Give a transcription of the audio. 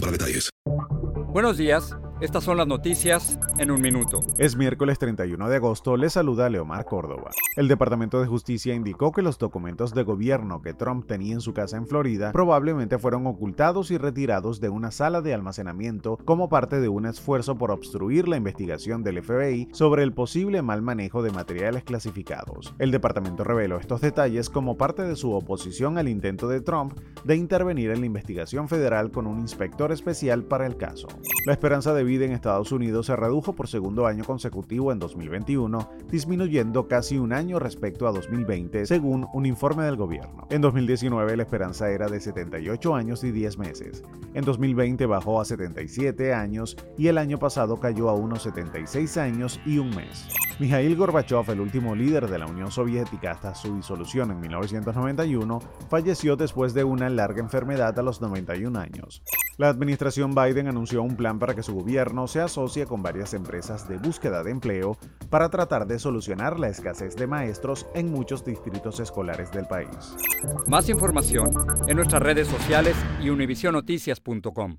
para detalles. Buenos días. Estas son las noticias en un minuto. Es miércoles 31 de agosto, le saluda Leomar Córdoba. El Departamento de Justicia indicó que los documentos de gobierno que Trump tenía en su casa en Florida probablemente fueron ocultados y retirados de una sala de almacenamiento como parte de un esfuerzo por obstruir la investigación del FBI sobre el posible mal manejo de materiales clasificados. El departamento reveló estos detalles como parte de su oposición al intento de Trump de intervenir en la investigación federal con un inspector especial para el caso. La esperanza de vida en Estados Unidos se redujo por segundo año consecutivo en 2021, disminuyendo casi un año respecto a 2020, según un informe del gobierno. En 2019 la esperanza era de 78 años y 10 meses. En 2020 bajó a 77 años y el año pasado cayó a unos 76 años y un mes. Mikhail Gorbachev, el último líder de la Unión Soviética hasta su disolución en 1991, falleció después de una larga enfermedad a los 91 años. La administración Biden anunció un plan para que su gobierno se asocie con varias empresas de búsqueda de empleo para tratar de solucionar la escasez de maestros en muchos distritos escolares del país. Más información en nuestras redes sociales y univisionoticias.com.